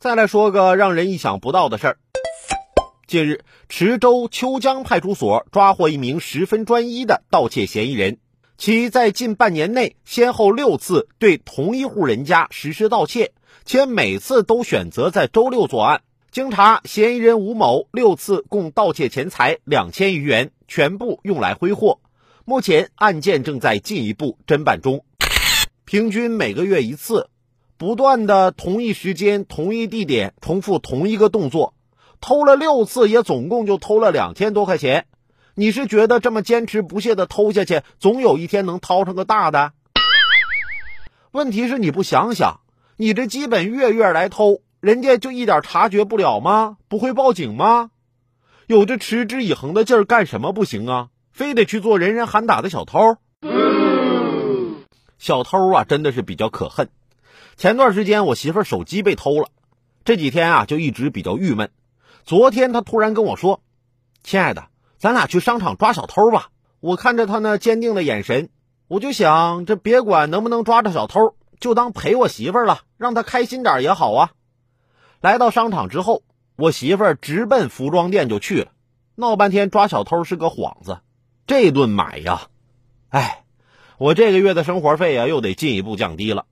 再来说个让人意想不到的事儿。近日，池州秋江派出所抓获一名十分专一的盗窃嫌疑人，其在近半年内先后六次对同一户人家实施盗窃，且每次都选择在周六作案。经查，嫌疑人吴某六次共盗窃钱财两千余元，全部用来挥霍。目前案件正在进一步侦办中，平均每个月一次。不断的同一时间、同一地点重复同一个动作，偷了六次，也总共就偷了两千多块钱。你是觉得这么坚持不懈的偷下去，总有一天能掏上个大的？问题是你不想想，你这基本月月来偷，人家就一点察觉不了吗？不会报警吗？有这持之以恒的劲儿，干什么不行啊？非得去做人人喊打的小偷？小偷啊，真的是比较可恨。前段时间我媳妇手机被偷了，这几天啊就一直比较郁闷。昨天她突然跟我说：“亲爱的，咱俩去商场抓小偷吧。”我看着她那坚定的眼神，我就想，这别管能不能抓着小偷，就当陪我媳妇了，让她开心点也好啊。来到商场之后，我媳妇直奔服装店就去了，闹半天抓小偷是个幌子。这顿买呀，哎，我这个月的生活费呀又得进一步降低了。